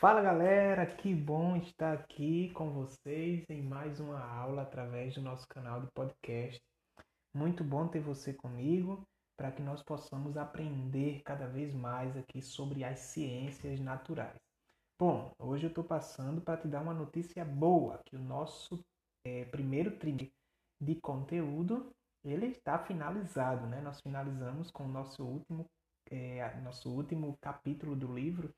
Fala galera, que bom estar aqui com vocês em mais uma aula através do nosso canal de podcast. Muito bom ter você comigo para que nós possamos aprender cada vez mais aqui sobre as ciências naturais. Bom, hoje eu estou passando para te dar uma notícia boa, que o nosso é, primeiro trimestre de conteúdo ele está finalizado, né? Nós finalizamos com o nosso último, é, nosso último capítulo do livro,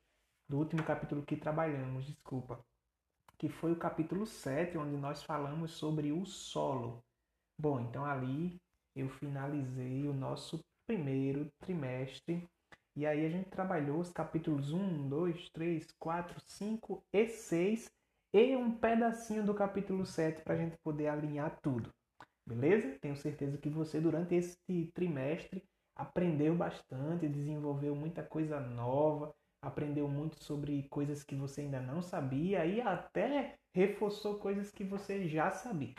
do último capítulo que trabalhamos, desculpa, que foi o capítulo 7, onde nós falamos sobre o solo. Bom, então ali eu finalizei o nosso primeiro trimestre e aí a gente trabalhou os capítulos 1, 2, 3, 4, 5 e 6 e um pedacinho do capítulo 7 para a gente poder alinhar tudo. Beleza? Tenho certeza que você, durante esse trimestre, aprendeu bastante, desenvolveu muita coisa nova, aprendeu muito sobre coisas que você ainda não sabia e até reforçou coisas que você já sabia.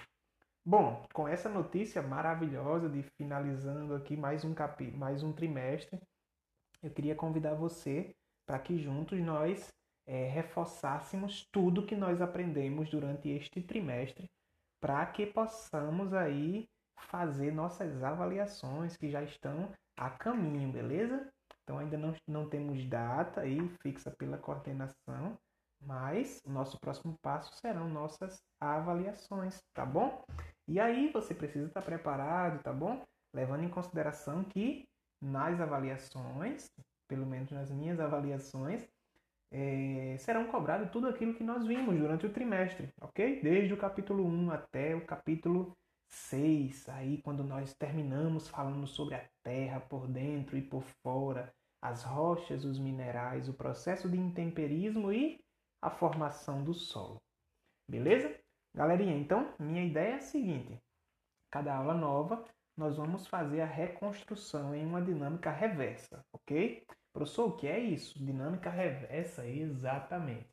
Bom, com essa notícia maravilhosa de finalizando aqui mais um capi mais um trimestre, eu queria convidar você para que juntos nós é, reforçássemos tudo que nós aprendemos durante este trimestre para que possamos aí fazer nossas avaliações que já estão a caminho, beleza? Então ainda não, não temos data aí fixa pela coordenação, mas o nosso próximo passo serão nossas avaliações, tá bom? E aí você precisa estar preparado, tá bom? Levando em consideração que nas avaliações, pelo menos nas minhas avaliações, é, serão cobrados tudo aquilo que nós vimos durante o trimestre, ok? Desde o capítulo 1 até o capítulo 6, aí quando nós terminamos falando sobre a terra por dentro e por fora, as rochas, os minerais, o processo de intemperismo e a formação do solo. Beleza? Galerinha, então, minha ideia é a seguinte: cada aula nova nós vamos fazer a reconstrução em uma dinâmica reversa, ok? Professor, o que é isso? Dinâmica reversa, exatamente.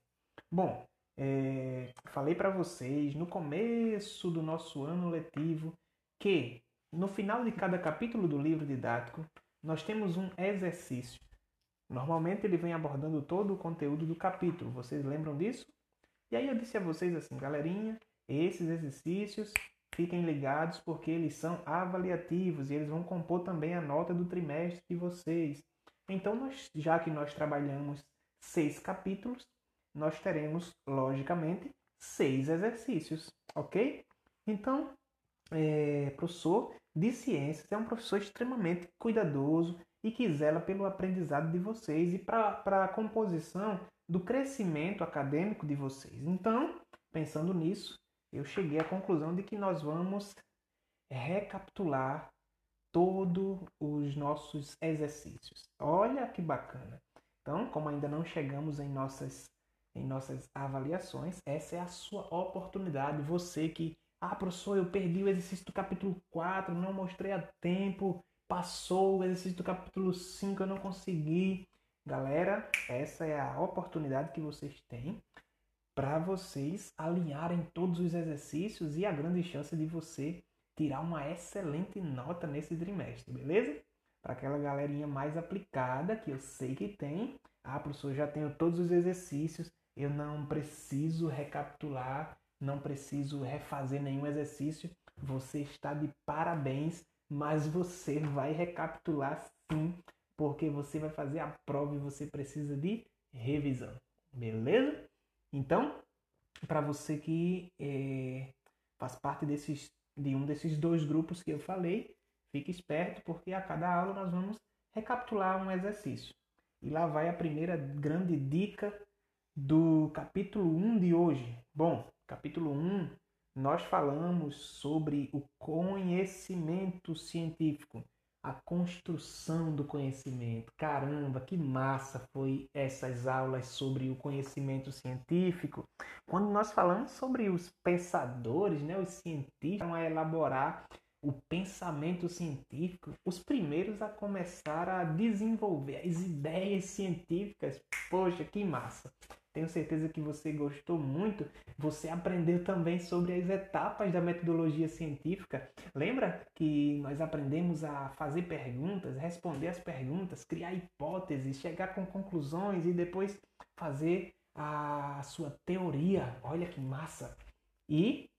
Bom, é, falei para vocês no começo do nosso ano letivo que no final de cada capítulo do livro didático nós temos um exercício. Normalmente ele vem abordando todo o conteúdo do capítulo. Vocês lembram disso? E aí eu disse a vocês assim, galerinha, esses exercícios fiquem ligados porque eles são avaliativos e eles vão compor também a nota do trimestre de vocês. Então, nós, já que nós trabalhamos seis capítulos, nós teremos, logicamente, seis exercícios, ok? Então, é, professor de ciências é um professor extremamente cuidadoso e que zela pelo aprendizado de vocês e para a composição do crescimento acadêmico de vocês. Então, pensando nisso, eu cheguei à conclusão de que nós vamos recapitular todos os nossos exercícios. Olha que bacana. Então, como ainda não chegamos em nossas, em nossas avaliações, essa é a sua oportunidade. Você que, ah, professor, eu perdi o exercício do capítulo 4, não mostrei a tempo, passou o exercício do capítulo 5, eu não consegui. Galera, essa é a oportunidade que vocês têm para vocês alinharem todos os exercícios e a grande chance de você tirar uma excelente nota nesse trimestre, beleza? Para aquela galerinha mais aplicada, que eu sei que tem. Ah, professor, já tenho todos os exercícios, eu não preciso recapitular, não preciso refazer nenhum exercício. Você está de parabéns, mas você vai recapitular sim, porque você vai fazer a prova e você precisa de revisão, beleza? Então, para você que é, faz parte desses de um desses dois grupos que eu falei, fique esperto porque a cada aula nós vamos recapitular um exercício. E lá vai a primeira grande dica do capítulo 1 de hoje. Bom, capítulo 1 nós falamos sobre o conhecimento científico a construção do conhecimento. Caramba, que massa foi essas aulas sobre o conhecimento científico. Quando nós falamos sobre os pensadores, né, os cientistas a elaborar o pensamento científico, os primeiros a começar a desenvolver as ideias científicas. Poxa, que massa! Tenho certeza que você gostou muito. Você aprendeu também sobre as etapas da metodologia científica. Lembra que nós aprendemos a fazer perguntas, responder as perguntas, criar hipóteses, chegar com conclusões e depois fazer a sua teoria. Olha que massa! E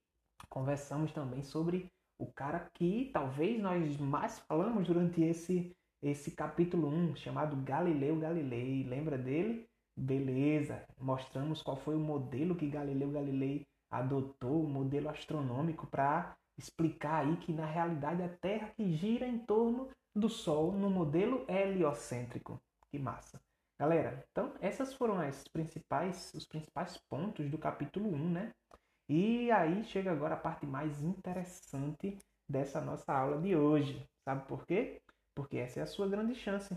conversamos também sobre o cara que talvez nós mais falamos durante esse esse capítulo 1, chamado Galileu Galilei. Lembra dele? Beleza. Mostramos qual foi o modelo que Galileu Galilei adotou, o modelo astronômico para explicar aí que na realidade a Terra que gira em torno do Sol no modelo heliocêntrico. Que massa. Galera, então essas foram as principais, os principais pontos do capítulo 1, né? E aí chega agora a parte mais interessante dessa nossa aula de hoje. Sabe por quê? Porque essa é a sua grande chance.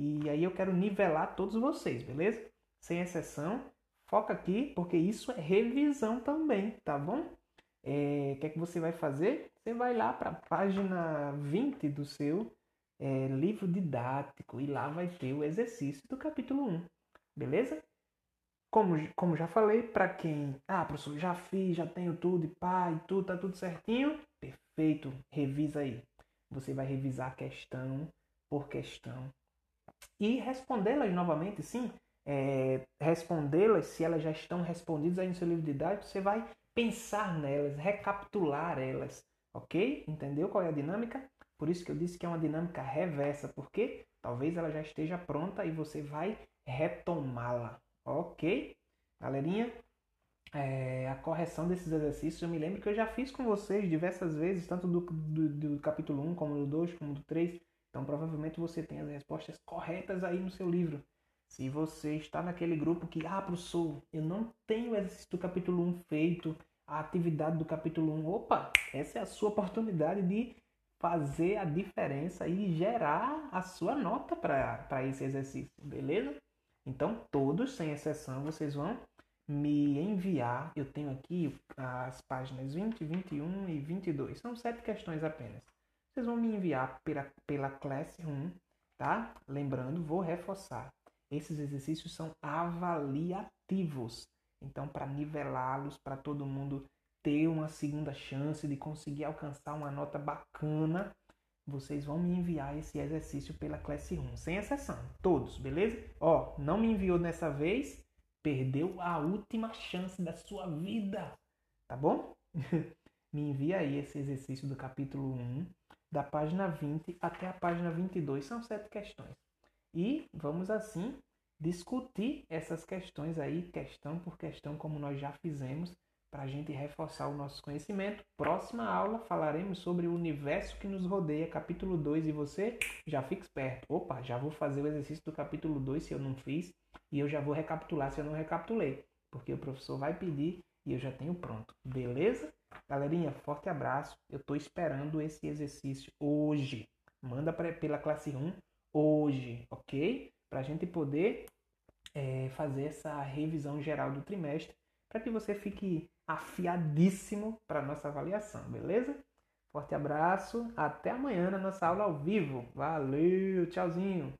E aí eu quero nivelar todos vocês, beleza? Sem exceção, foca aqui, porque isso é revisão também, tá bom? É, o que é que você vai fazer? Você vai lá para a página 20 do seu é, livro didático e lá vai ter o exercício do capítulo 1, beleza? Como, como já falei, para quem, ah, professor, já fiz, já tenho tudo e pá, e tudo, tá tudo certinho, perfeito, revisa aí. Você vai revisar questão por questão e respondê-las novamente, sim. É, respondê-las, se elas já estão respondidas aí no seu livro didático, você vai pensar nelas, recapitular elas, ok? Entendeu qual é a dinâmica? Por isso que eu disse que é uma dinâmica reversa, porque talvez ela já esteja pronta e você vai retomá-la, ok? Galerinha, é, a correção desses exercícios, eu me lembro que eu já fiz com vocês diversas vezes, tanto do, do, do capítulo 1, como do 2, como do 3. Então, provavelmente você tem as respostas corretas aí no seu livro. Se você está naquele grupo que, ah, professor, eu não tenho o exercício do capítulo 1 feito, a atividade do capítulo 1, opa, essa é a sua oportunidade de fazer a diferença e gerar a sua nota para esse exercício, beleza? Então, todos, sem exceção, vocês vão me enviar. Eu tenho aqui as páginas 20, 21 e 22. São sete questões apenas. Vocês vão me enviar pela, pela Classroom, tá? Lembrando, vou reforçar. Esses exercícios são avaliativos. Então, para nivelá-los, para todo mundo ter uma segunda chance de conseguir alcançar uma nota bacana, vocês vão me enviar esse exercício pela Classroom, sem exceção, todos, beleza? Ó, não me enviou dessa vez, Perdeu a última chance da sua vida. Tá bom? Me envia aí esse exercício do capítulo 1, da página 20 até a página 22. São sete questões. E vamos assim discutir essas questões aí, questão por questão, como nós já fizemos, para a gente reforçar o nosso conhecimento. Próxima aula falaremos sobre o universo que nos rodeia, capítulo 2. E você já fica esperto. Opa, já vou fazer o exercício do capítulo 2 se eu não fiz. E eu já vou recapitular se eu não recapitulei. Porque o professor vai pedir e eu já tenho pronto. Beleza? Galerinha, forte abraço. Eu estou esperando esse exercício hoje. Manda pra, pela classe 1 hoje, ok? Para a gente poder é, fazer essa revisão geral do trimestre para que você fique afiadíssimo para nossa avaliação, beleza? Forte abraço, até amanhã na nossa aula ao vivo. Valeu, tchauzinho!